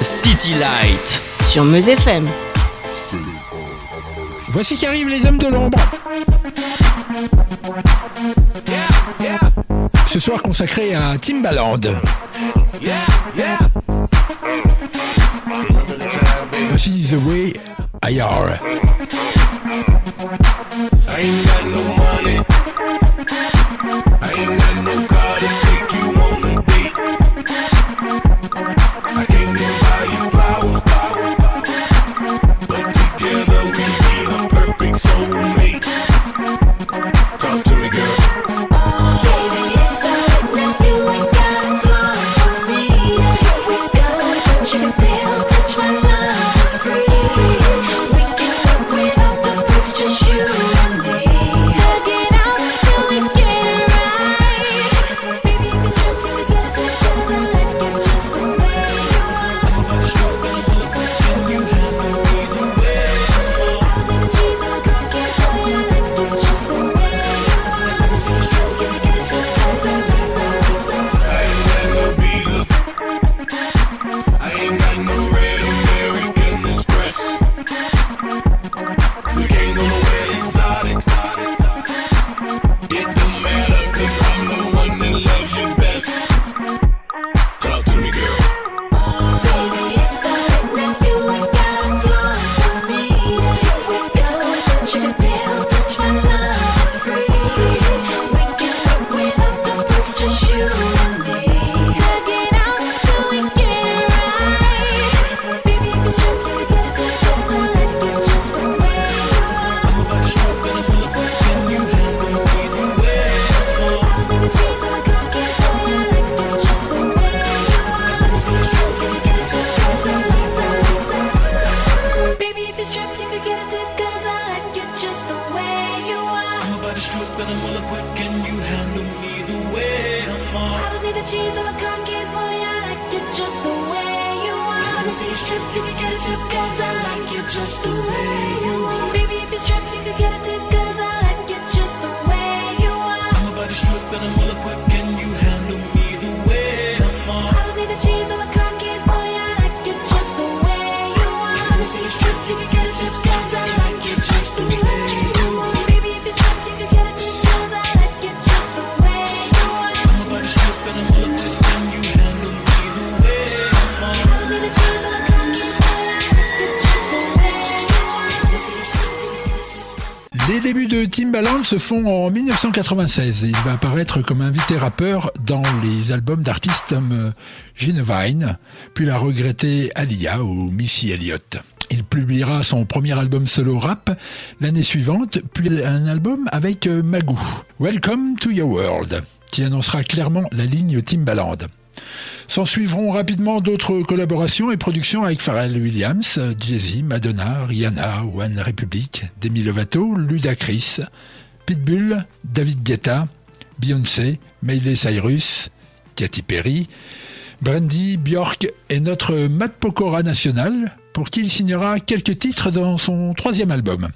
City Light sur Meuse FM. Voici qu'arrivent les hommes de l'ombre. Ce soir consacré à Timbaland. Voici The Way I Are. Les débuts de Timbaland se font en 1996 il va apparaître comme invité rappeur dans les albums d'artistes comme euh, Genevine, puis la regrettée Alia ou Missy Elliott. Il publiera son premier album solo rap l'année suivante, puis un album avec euh, Magoo, Welcome to Your World, qui annoncera clairement la ligne Timbaland. S'en suivront rapidement d'autres collaborations et productions avec Pharrell Williams, Jay-Z, Madonna, Rihanna, One Republic, Demi Lovato, Ludacris, Pitbull, David Guetta, Beyoncé, Miley Cyrus, Katy Perry, Brandy, Bjork et notre Matt Pokora national, pour qui il signera quelques titres dans son troisième album.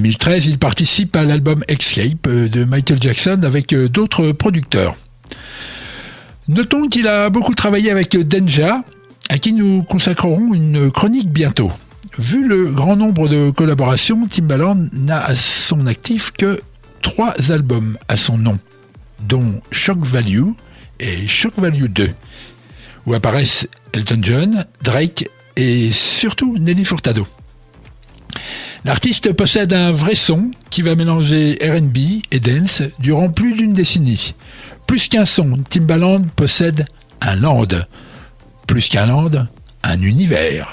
2013, il participe à l'album Escape euh, de Michael Jackson avec euh, d'autres producteurs. Notons qu'il a beaucoup travaillé avec euh, Denja, à qui nous consacrerons une chronique bientôt. Vu le grand nombre de collaborations, Timbaland n'a à son actif que trois albums à son nom, dont Shock Value et Shock Value 2, où apparaissent Elton John, Drake et surtout Nelly Furtado. L'artiste possède un vrai son qui va mélanger RB et dance durant plus d'une décennie. Plus qu'un son, Timbaland possède un land. Plus qu'un land, un univers.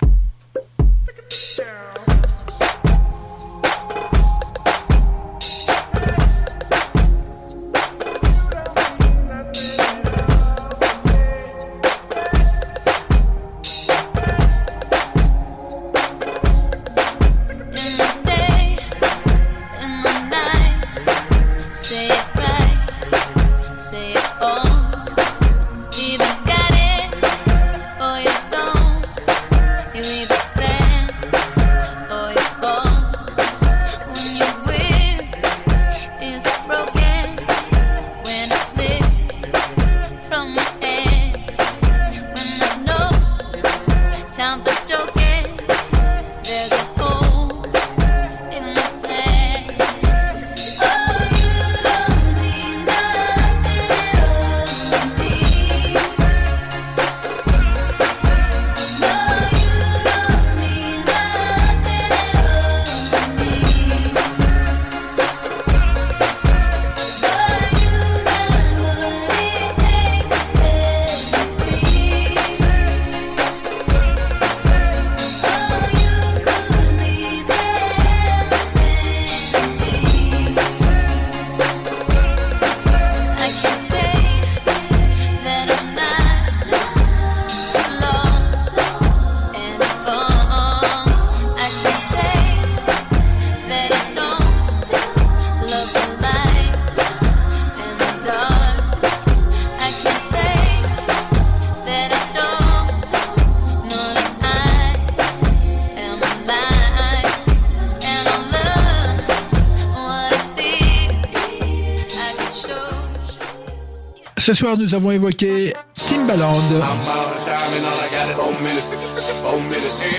Ce soir, nous avons évoqué Timbaland,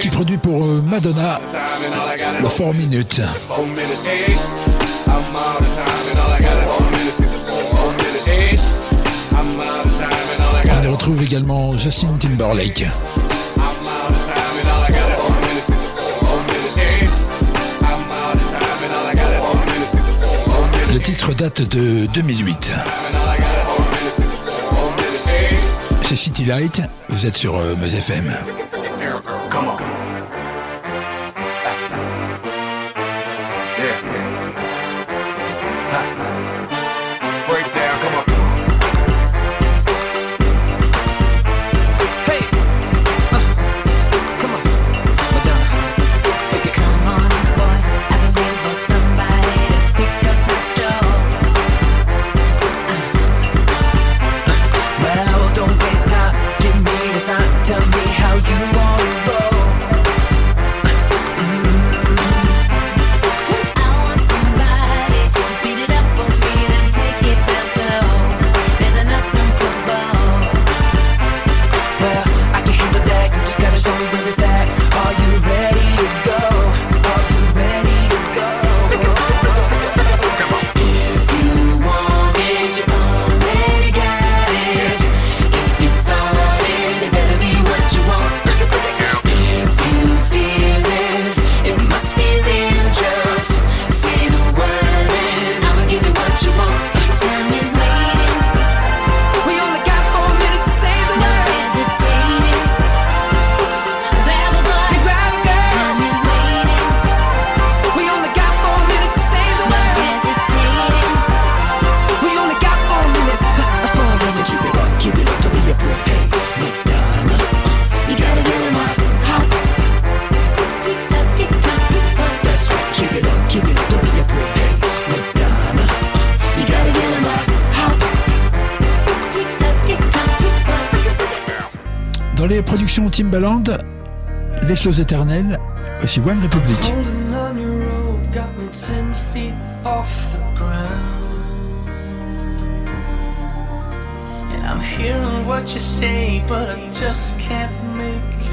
qui produit pour euh, Madonna le 4 minutes. On y retrouve également Justin Timberlake. Le titre date de 2008 c'est City Light, vous êtes sur euh, FM. Timbaland, Les choses éternelles, aussi One I'm hearing what you say, but I just can't make you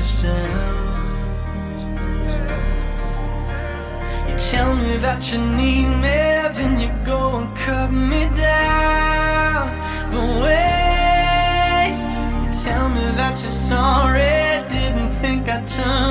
tell me that you need me, then you go and cut me down. that you saw it. Didn't think I'd turn.